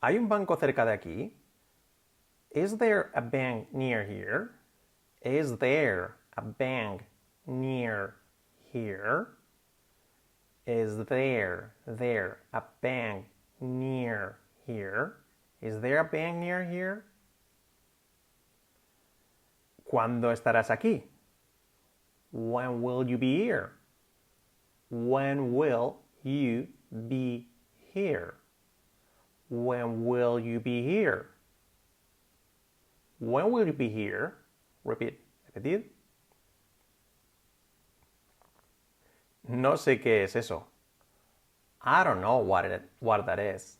¿Hay un banco cerca de aquí? Is there a bank near here? Is there a bank near here? Is there, there, a bank near here? Is there a bank near here? ¿Cuándo estarás aquí? When will you be here? When will you be here? When will you be here? When will you be here? Repeat. Repetir. No sé qué es eso. I don't know what, it, what that is.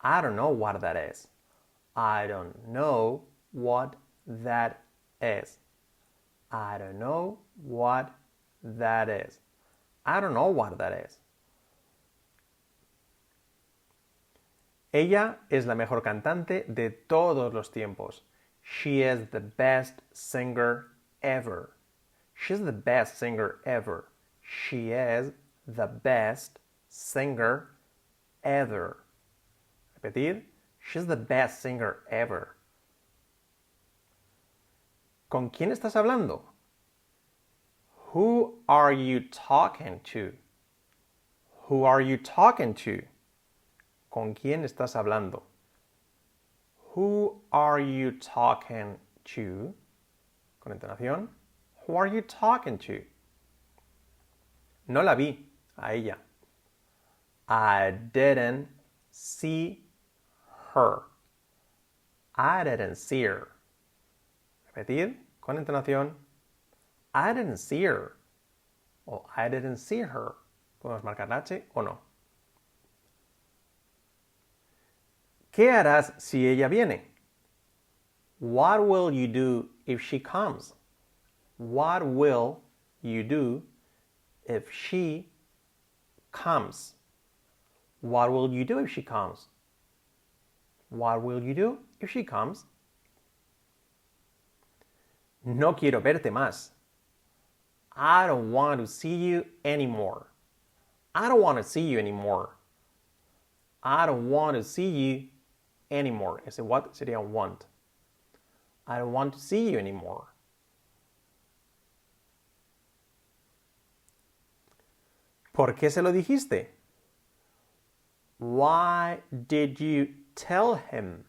I don't know what that is. I don't know what that is. I don't know what that is. I don't know what that is. Ella es la mejor cantante de todos los tiempos. She is the best singer ever. She's the best singer ever. She is the best singer ever. Repetir. She's the best singer ever. ¿Con quién estás hablando? Who are you talking to? Who are you talking to? ¿Con quién estás hablando? Who are you talking to? Con entonación. Who are you talking to? No la vi, a ella. I didn't see her. I didn't see her. Repetir con entonación. I didn't see her. O I didn't see her. Podemos marcar H o no. ¿Qué harás si ella viene? What will you do if she comes? What will you do if she comes? What will you do if she comes? What will you do if she comes? No quiero verte más. I don't want to see you anymore. I don't want to see you anymore. I don't want to see you anymore. Ese what sería want. I don't want to see you anymore. ¿Por qué se lo dijiste? Why did you tell him?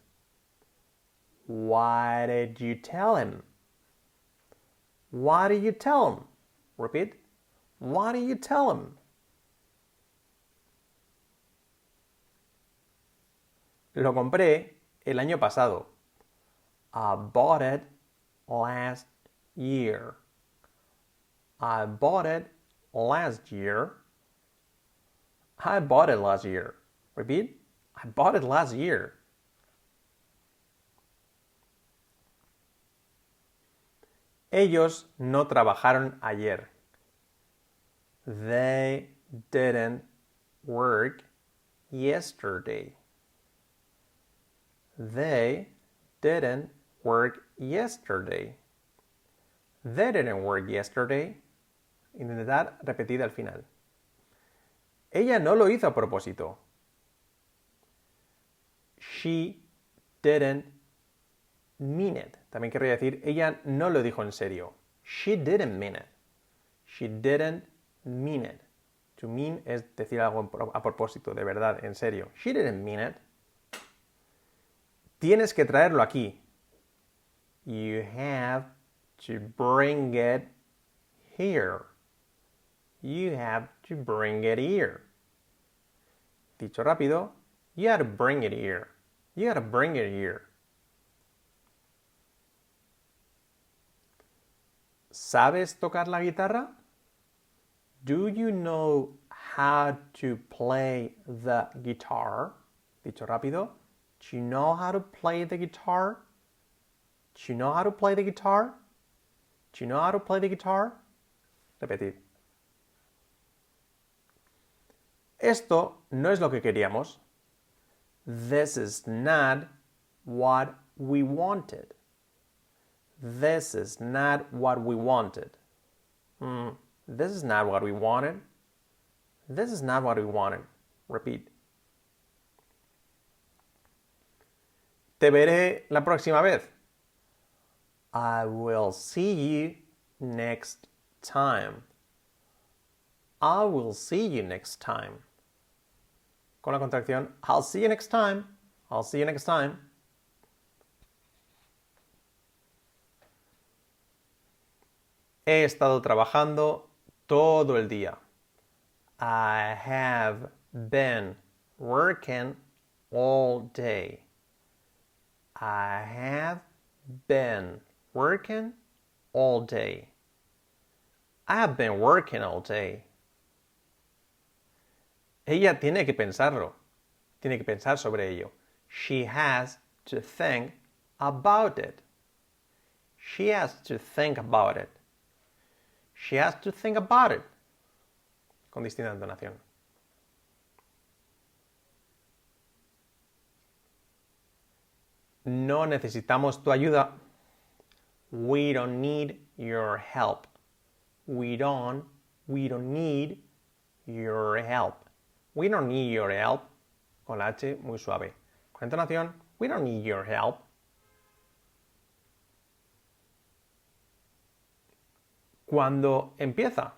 Why did you tell him? Why did you tell him? Repeat. Why did you tell him? Lo compré el año pasado. I bought it last year. I bought it last year. I bought it last year. Repeat. I bought it last year. Ellos no trabajaron ayer. They didn't work yesterday. They didn't work yesterday. They didn't work yesterday. Intentar repetir al final. Ella no lo hizo a propósito. She didn't mean it. También querría decir, ella no lo dijo en serio. She didn't mean it. She didn't mean it. To mean es decir algo a propósito, de verdad, en serio. She didn't mean it. Tienes que traerlo aquí. You have to bring it here. You have to bring it here. Dicho rápido, you to bring it here. You gotta bring it here. ¿Sabes tocar la guitarra? Do you know how to play the guitar? Dicho rápido. Do you know how to play the guitar? Do you know how to play the guitar? Do you know how to play the guitar? Repetir. Esto no es lo que queríamos. This is not what we wanted. This is not what we wanted. Mm, this is not what we wanted. This is not what we wanted. Repeat. Te veré la próxima vez. I will see you next time. I will see you next time. Con la contracción I'll see you next time. I'll see you next time. He estado trabajando todo el día. I have been working all day. I have been working all day. I have been working all day. Ella tiene que pensarlo. Tiene que pensar sobre ello. She has to think about it. She has to think about it. She has to think about it. Con distinta entonación. No necesitamos tu ayuda. We don't need your help. We don't, we don't need your help. We don't need your help. Con H muy suave. Con entonación, we don't need your help. Cuando empieza?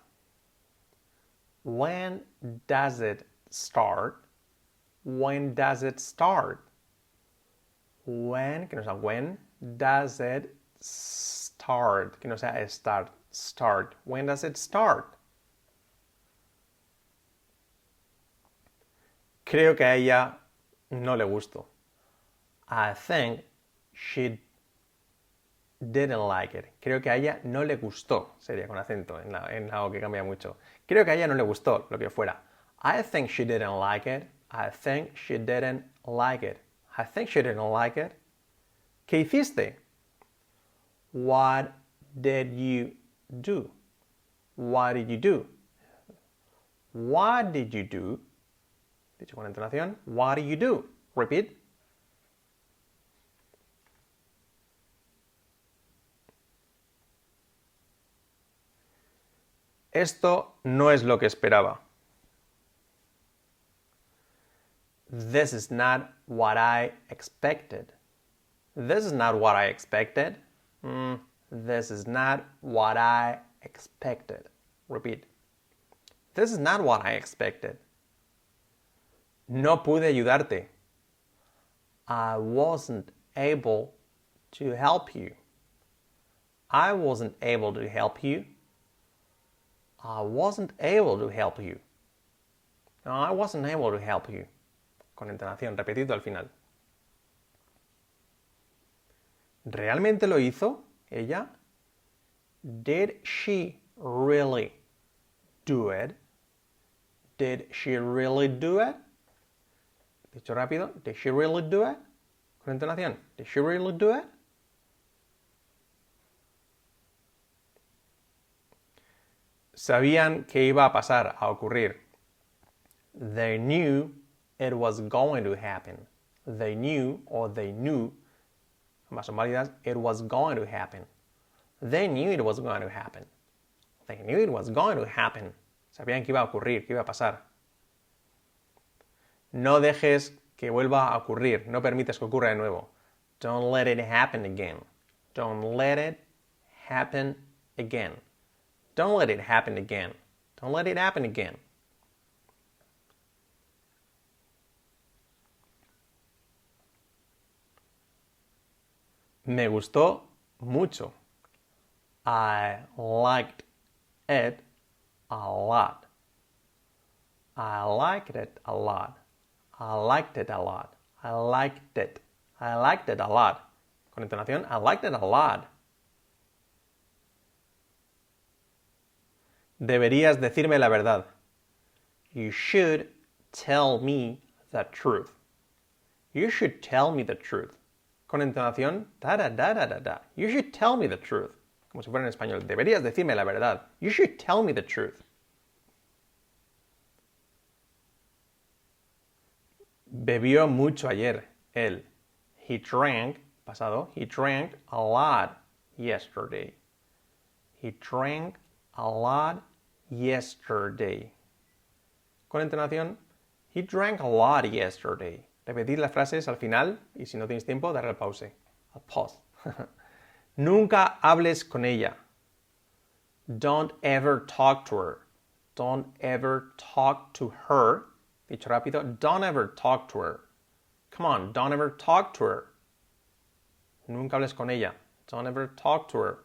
When does it start? When does it start? When, que no sea when, does it start? Que no sea start, start. When does it start? Creo que a ella no le gustó. I think she didn't like it. Creo que a ella no le gustó. Sería con acento, en, la, en algo que cambia mucho. Creo que a ella no le gustó, lo que fuera. I think she didn't like it. I think she didn't like it. I think she didn't like it. ¿Qué hiciste? What did you do? What did you do? What did you do? Dicho con entonación. What did you do? Repeat. Esto no es lo que esperaba. This is not what I expected. This is not what I expected. Mm, this is not what I expected. Repeat. This is not what I expected. No pude ayudarte. I wasn't able to help you. I wasn't able to help you. I wasn't able to help you. No, I wasn't able to help you. Con entonación, repetido al final. ¿Realmente lo hizo ella? Did she really do it? Did she really do it? Dicho rápido, did she really do it? Con entonación, did she really do it? Sabían que iba a pasar, a ocurrir. They knew it was going to happen. They knew or they knew, it was going to happen. They knew it was going to happen. They knew it was going to happen. Sabían que iba a ocurrir, que iba a pasar. No dejes que vuelva a ocurrir. No permites que ocurra de nuevo. Don't let it happen again. Don't let it happen again. Don't let it happen again. Don't let it happen again. Me gustó mucho. I liked it a lot. I liked it a lot. I liked it a lot. I liked it. I liked it a lot. Con entonación, I liked it a lot. Deberías decirme la verdad. You should tell me the truth. You should tell me the truth. Con entonación, da. You should tell me the truth. Como si fuera en español. Deberías decirme la verdad. You should tell me the truth. Bebió mucho ayer, él. He drank, pasado, he drank a lot yesterday. He drank a lot yesterday. Con entonación, he drank a lot yesterday. Repetir las frases al final y si no tienes tiempo, darle al pause. Pause. Nunca hables con ella. Don't ever talk to her. Don't ever talk to her. Dicho rápido, don't ever talk to her. Come on, don't ever talk to her. Nunca hables con ella. Don't ever talk to her.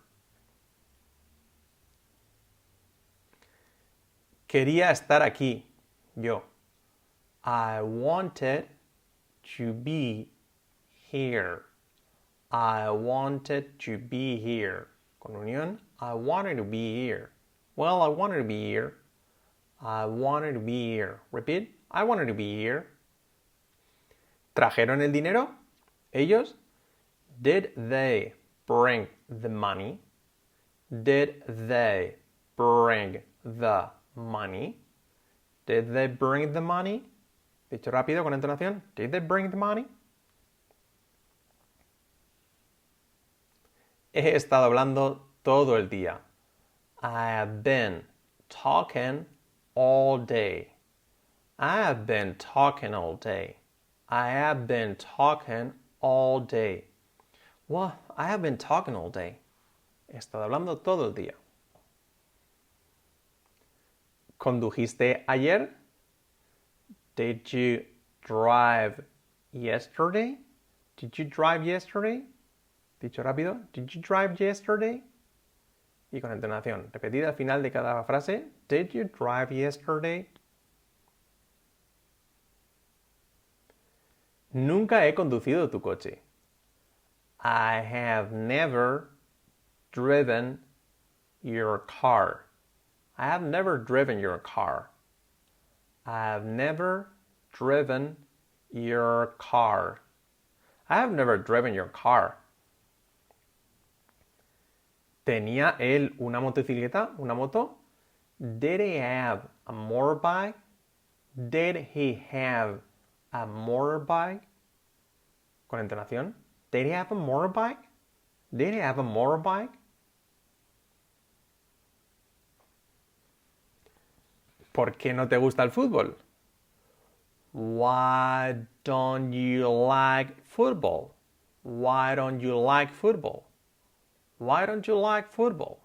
Quería estar aquí. Yo. I wanted to be here. I wanted to be here. Con unión, I wanted to be here. Well, I wanted to be here. I wanted to be here. Repeat. I wanted to be here. ¿Trajeron el dinero? ¿Ellos? Did they bring the money? Did they bring the money? Did they bring the money? Dicho rápido con entonación. Did they bring the money? He estado hablando todo el día. I have been talking all day. I have been talking all day. I have been talking all day. Well, I have been talking all day. He estado hablando todo el día. ¿Condujiste ayer? Did you drive yesterday? Did you drive yesterday? Dicho rápido. Did you drive yesterday? Y con entonación repetida al final de cada frase. Did you drive yesterday? Nunca he conducido tu coche. I have never driven your car. I have never driven your car. I have never driven your car. I have never driven your car. ¿Tenía él una motocicleta, una moto? Did he have a motorbike? Did he have a motorbike? Con entonación. Did he have a motorbike? Did he have a motorbike? ¿Por qué no te gusta el fútbol? Why don't you like football? Why don't you like football? Why don't you like football?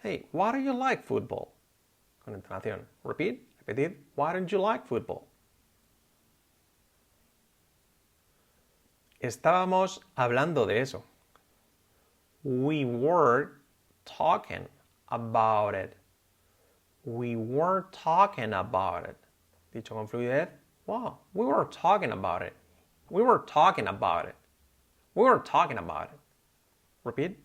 Hey, why do you like football? Con entonación. Repeat, repetir. Why don't you like football? Estábamos hablando de eso. We were talking about it. We weren't talking about it. Dicho con fluidez. Wow, we were talking about it. We were talking about it. We were talking about it. Repeat.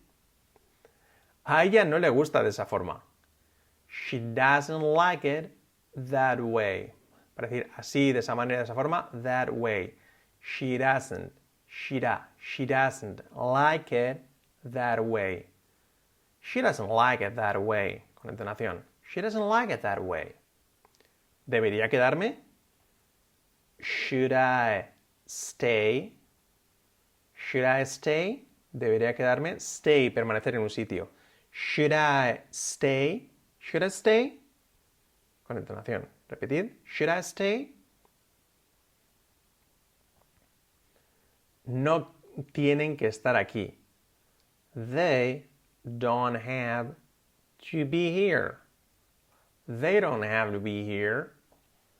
A ella no le gusta de esa forma. She doesn't like it that way. Para decir así, de esa manera, de esa forma, that way. She doesn't. She, da, she doesn't like it that way. She doesn't like it that way. Con entonación. She doesn't like it that way. ¿Debería quedarme? Should I stay? Should I stay? ¿Debería quedarme? Stay, permanecer en un sitio. Should I stay? Should I stay? Con entonación. Repetid. Should I stay? No tienen que estar aquí. They don't have to be here. They don't have to be here.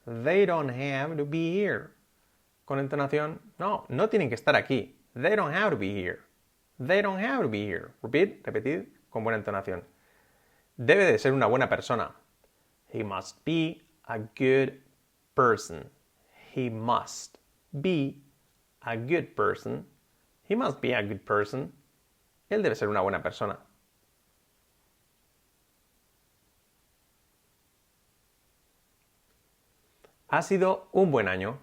They don't have to be here. Con entonación, no, no tienen que estar aquí. They don't have to be here. They don't have to be here. Repeat, repetid con buena entonación. Debe de ser una buena persona. He must be a good person. He must be a good person. He must be a good person. Él debe ser una buena persona. Ha sido un buen año.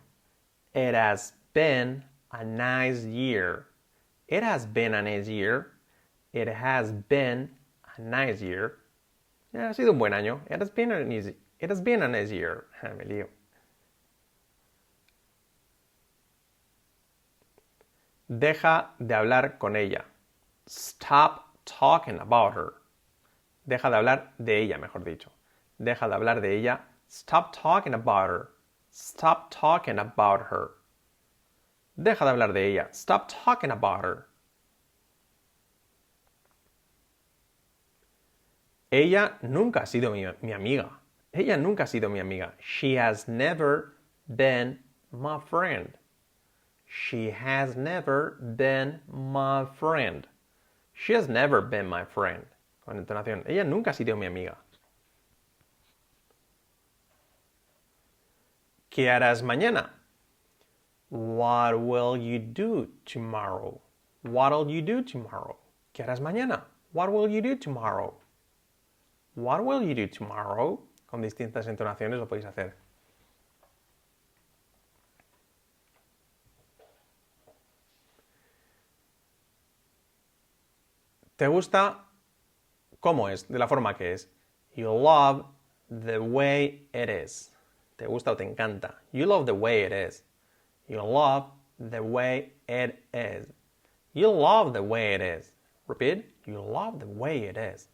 It has been a nice year. It has been a nice year. It has been a nice year. ha sido un buen año. It has been a nice, it has been a nice year. Me lío. Deja de hablar con ella. Stop talking about her. Deja de hablar de ella, mejor dicho. Deja de hablar de ella. Stop talking about her. Stop talking about her. Deja de hablar de ella. Stop talking about her. Ella nunca ha sido mi, mi amiga. Ella nunca ha sido mi amiga. She has never been my friend. She has never been my friend. She has never been my friend. Con entonación. Ella nunca ha sido mi amiga. ¿Qué harás mañana? What will you do tomorrow? What'll you do tomorrow? ¿Qué harás mañana? What will you do tomorrow? What will you do tomorrow? Con distintas entonaciones lo podéis hacer. ¿Te gusta cómo es? De la forma que es. You love the way it is. ¿Te gusta o te encanta? You love the way it is. You love the way it is. You love the way it is. Repeat. You love the way it is.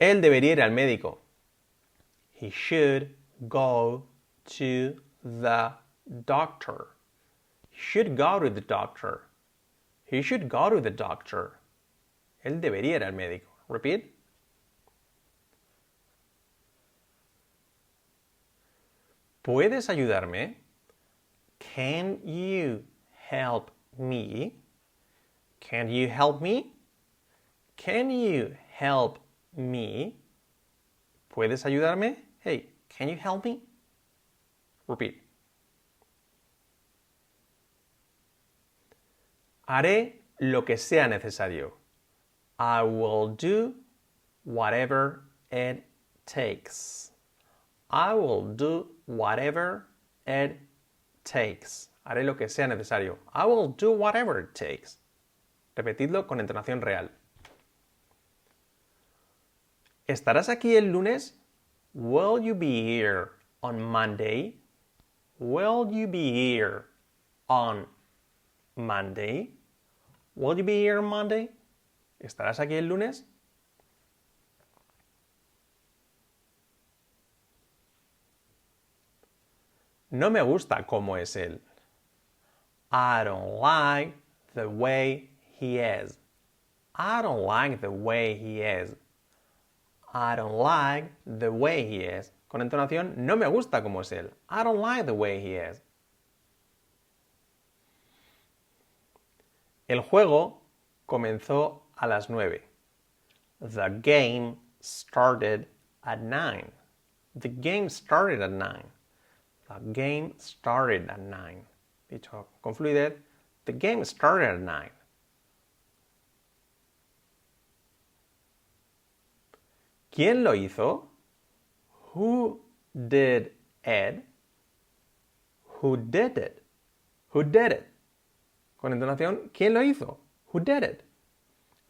Él debería ir al médico. He should go to the doctor. He should go to the doctor. He should go to the doctor. Él debería ir al médico. Repeat. ¿Puedes ayudarme? Can you help me? Can you help me? Can you help me? ¿Puedes ayudarme? Hey, can you help me? Repeat. Haré lo que sea necesario. I will do whatever it takes. I will do whatever it takes. Haré lo que sea necesario. I will do whatever it takes. Repetidlo con entonación real. ¿Estarás aquí el lunes? Will you be here on Monday? Will you be here on Monday? Will you be here on Monday? ¿Estarás aquí el lunes? No me gusta cómo es él. I don't like the way he is. I don't like the way he is. I don't like the way he is. Con entonación, no me gusta cómo es él. I don't like the way he is. El juego comenzó a las nueve. The game started at nine. The game started at nine. The game started at nine. Dicho con fluidez, the game started at nine. ¿Quién lo hizo? Who did it? Who did it? Who did it? Con entonación, ¿quién lo hizo? Who did it?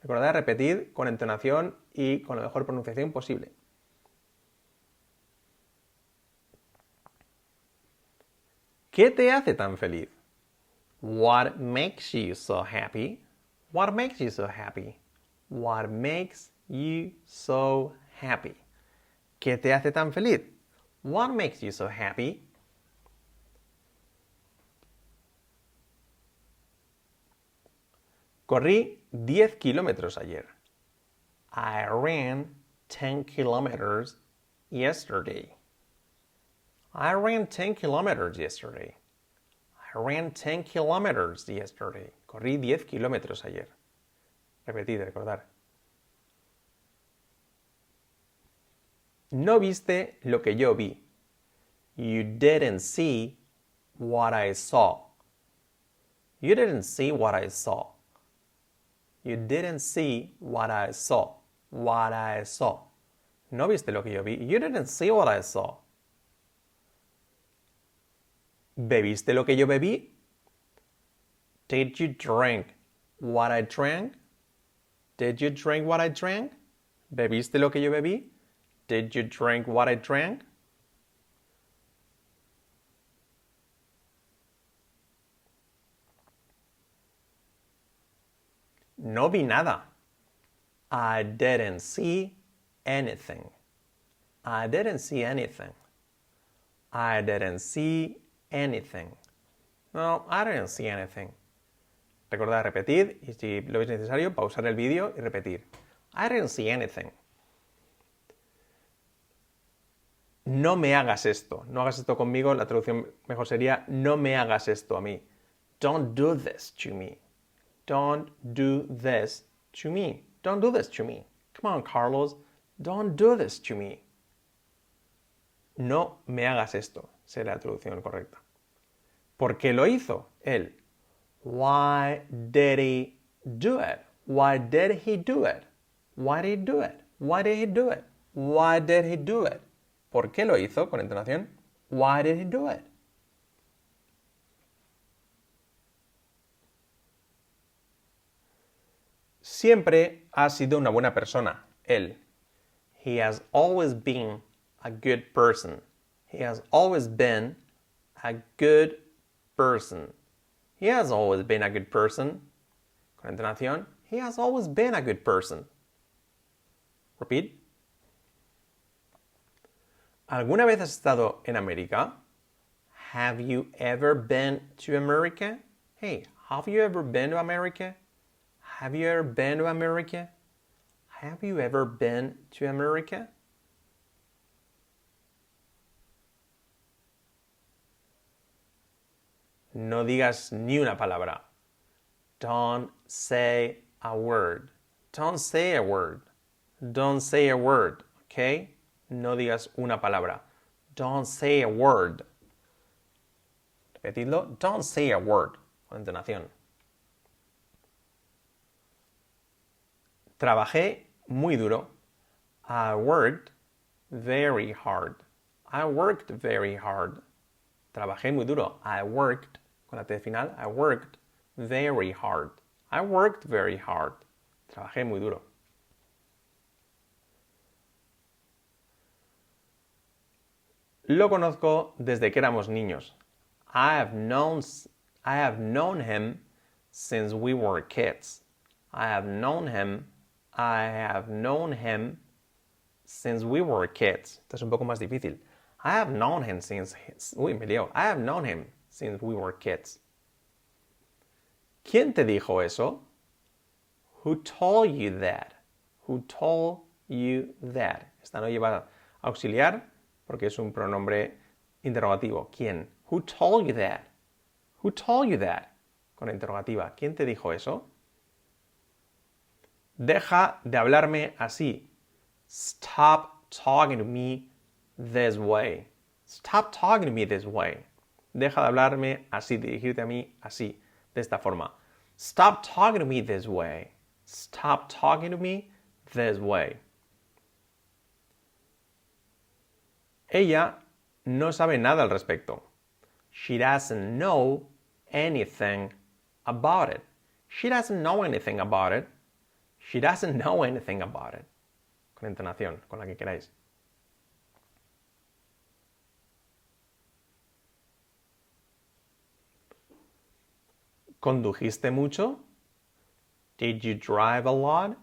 Recordad repetir con entonación y con la mejor pronunciación posible. ¿Qué te hace tan feliz? What makes you so happy? What makes you so happy? What makes you so happy? ¿Qué te hace tan feliz? What makes you so happy? Corrí 10 kilómetros ayer. I ran 10 kilometers yesterday. I ran 10 kilometers yesterday. I ran 10 kilometers yesterday. Corrí 10 kilómetros ayer. Repetir, recordar. No viste lo que yo vi. You didn't see what I saw. You didn't see what I saw. You didn't see what I saw. What I saw. No viste lo que yo vi. You didn't see what I saw. ¿Bebiste lo que yo bebí? Did you drink what I drank? Did you drink what I drank? ¿Bebiste lo que yo bebí? Did you drink what I drank? No vi nada. I didn't see anything. I didn't see anything. I didn't see anything. No, I didn't see anything. Recordad repetir y si lo veis necesario, pausar el vídeo y repetir. I didn't see anything. No me hagas esto. No hagas esto conmigo. La traducción mejor sería no me hagas esto a mí. Don't do this to me. Don't do this to me. Don't do this to me. Come on, Carlos. Don't do this to me. No me hagas esto. Sería la traducción correcta. ¿Por qué lo hizo? Él. Why did he do it? Why did he do it? Why did he do it? Why did he do it? Why did he do it? ¿Por qué lo hizo con entonación? Why did he do it? Siempre ha sido una buena persona, él. He has always been a good person. He has always been a good person. He has always been a good person. Con entonación, he has always been a good person. Repeat. ¿Alguna vez has estado en América? Have you ever been to America? Hey, have you ever been to America? Have you ever been to America? Have you ever been to America? No digas ni una palabra. Don't say a word. Don't say a word. Don't say a word. Okay? No digas una palabra. Don't say a word. Repetidlo. Don't say a word. Con entonación. Trabajé muy duro. I worked very hard. I worked very hard. Trabajé muy duro. I worked con la T final, I worked very hard. I worked very hard. Trabajé muy duro. Lo conozco desde que éramos niños. I have known, I have known him since we were kids. I have known him, I have known him since we were kids. Esto es un poco más difícil. I have known him since, uy, me lío. I have known him since we were kids. ¿Quién te dijo eso? Who told you that? Who told you that? Esta no lleva auxiliar porque es un pronombre interrogativo. ¿Quién? Who told you that? Who told you that? Con interrogativa. ¿Quién te dijo eso? Deja de hablarme así. Stop talking to me this way. Stop talking to me this way. Deja de hablarme así, dirigirte a mí así, de esta forma. Stop talking to me this way. Stop talking to me this way. Ella no sabe nada al respecto. She doesn't know anything about it. She doesn't know anything about it. She doesn't know anything about it. Con entonación, con la que queráis. ¿Condujiste mucho? Did you drive a lot?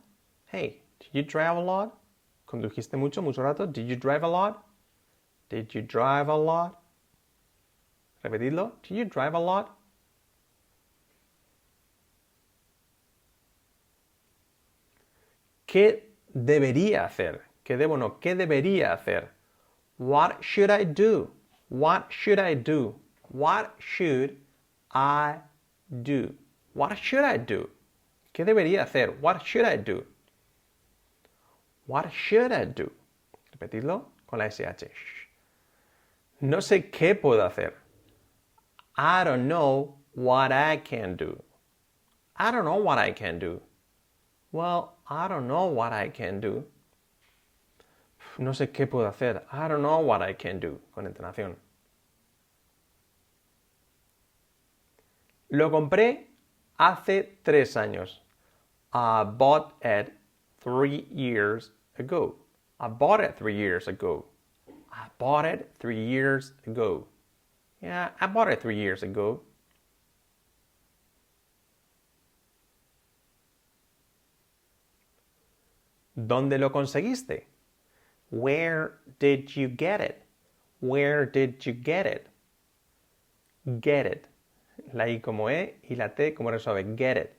Hey, did you drive a lot? ¿Condujiste mucho, mucho rato? Did you drive a lot? Did you drive a lot? Repetidlo. Did you drive a lot? ¿Qué debería hacer? ¿Qué debo no? ¿Qué debería hacer? What should I do? What should I do? What should I do? What should I do? ¿Qué debería hacer? What should I do? What should I do? Repetidlo con la SH. No sé qué puedo hacer. I don't know what I can do. I don't know what I can do. Well, I don't know what I can do. No sé qué puedo hacer. I don't know what I can do. Con entonación. Lo compré hace tres años. I bought it three years ago. I bought it three years ago. I bought it three years ago. Yeah, I bought it three years ago. ¿Dónde lo conseguiste? Where did you get it? Where did you get it? Get it. La I como E y la T como R. Get it.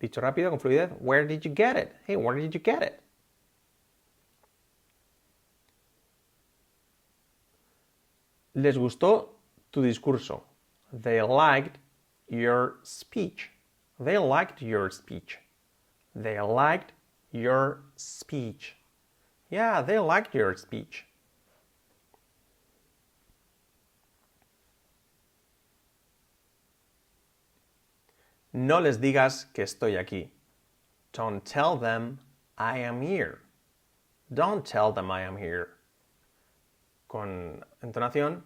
Dicho rápido, con fluidez. Where did you get it? Hey, where did you get it? Les gustó tu discurso. They liked your speech. They liked your speech. They liked your speech. Yeah, they liked your speech. No les digas que estoy aquí. Don't tell them I am here. Don't tell them I am here. Con entonación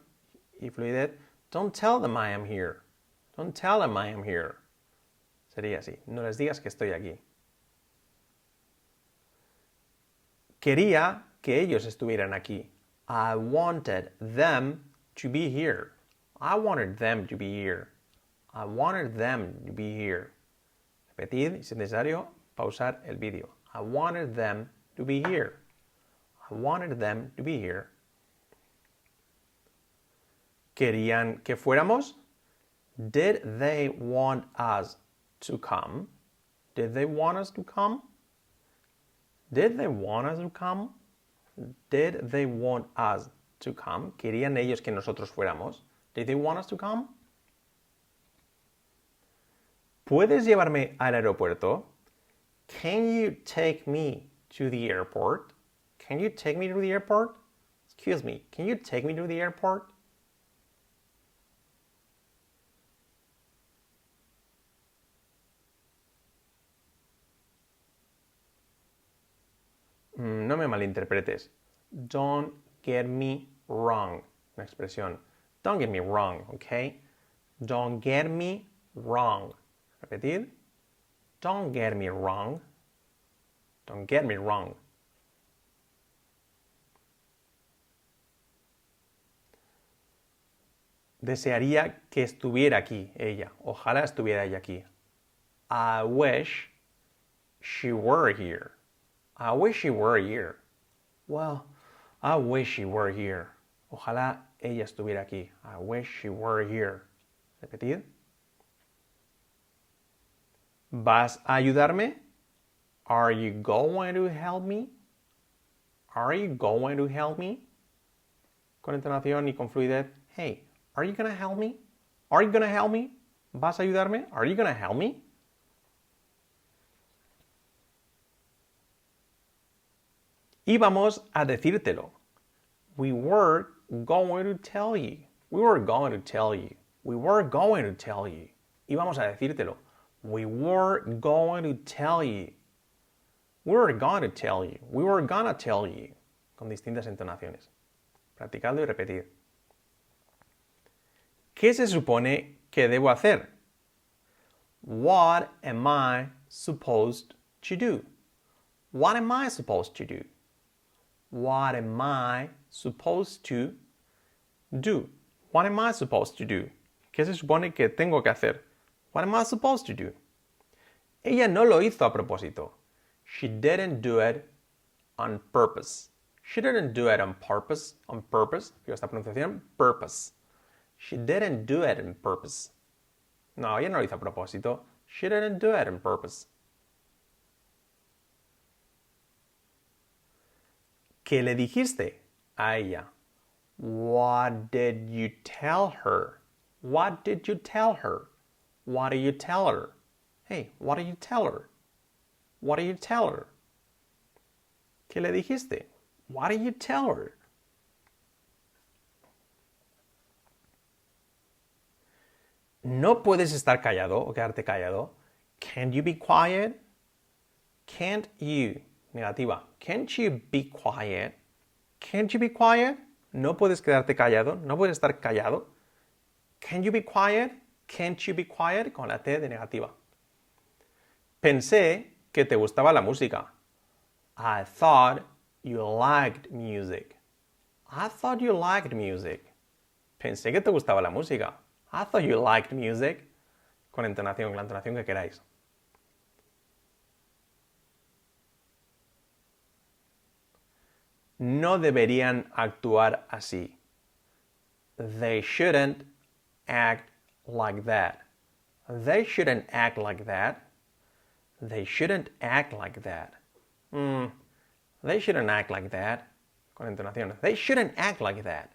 y fluidez. Don't tell them I am here. Don't tell them I am here. Sería así. No les digas que estoy aquí. Quería que ellos estuvieran aquí. I wanted them to be here. I wanted them to be here. I wanted them to be here. Repetid y si es necesario, pausar el vídeo. I wanted them to be here. I wanted them to be here. ¿Querían que fuéramos? Did they want us to come? Did they want us to come? Did they want us to come? Did they want us to come? ¿Querían ellos que nosotros fuéramos? Did they want us to come? ¿Puedes llevarme al aeropuerto? Can you take me to the airport? Can you take me to the airport? Excuse me, can you take me to the airport? Mm, no me malinterpretes. Don't get me wrong. Una expresión. Don't get me wrong, okay? Don't get me wrong. Repetir. Don't get me wrong. Don't get me wrong. Desearía que estuviera aquí ella. Ojalá estuviera ella aquí. I wish she were here. I wish she were here. Well, I wish she were here. Ojalá ella estuviera aquí. I wish she were here. Repetir. ¿Vas a ayudarme? Are you going to help me? Are you going to help me? Con entonación y con fluidez. Hey, are you to help me? Are you to help me? ¿Vas a ayudarme? Are you to help me? Íbamos a decírtelo. We were going to tell you. We were going to tell you. We were going to tell you. Íbamos a decírtelo. We were going to tell you. We were going to tell you. We were gonna tell you. Con distintas entonaciones. Practicando y repetir. ¿Qué se supone que debo hacer? What am I supposed to do? What am I supposed to do? What am I supposed to do? What am I supposed to do? ¿Qué se supone que tengo que hacer? What am I supposed to do? Ella no lo hizo a propósito. She didn't do it on purpose. She didn't do it on purpose. On purpose. Fíjate esta pronunciación. Purpose. She didn't do it on purpose. No, ella no lo hizo a propósito. She didn't do it on purpose. ¿Qué le dijiste a ella? What did you tell her? What did you tell her? What do you tell her? Hey, what do you tell her? What do you tell her? ¿Qué le dijiste? What do you tell her? No puedes estar callado o quedarte callado. Can't you be quiet? Can't you Negativa. Can't you be quiet? Can't you be quiet? No puedes quedarte callado. No puedes estar callado. Can you be quiet? Can't you be quiet? Con la T de negativa. Pensé que te gustaba la música. I thought you liked music. I thought you liked music. Pensé que te gustaba la música. I thought you liked music. Con entonación, la entonación que queráis. no deberían actuar así. They shouldn't act like that. They shouldn't act like that. They shouldn't act like that. Mm, they shouldn't act like that. Con entonación. They shouldn't act like that.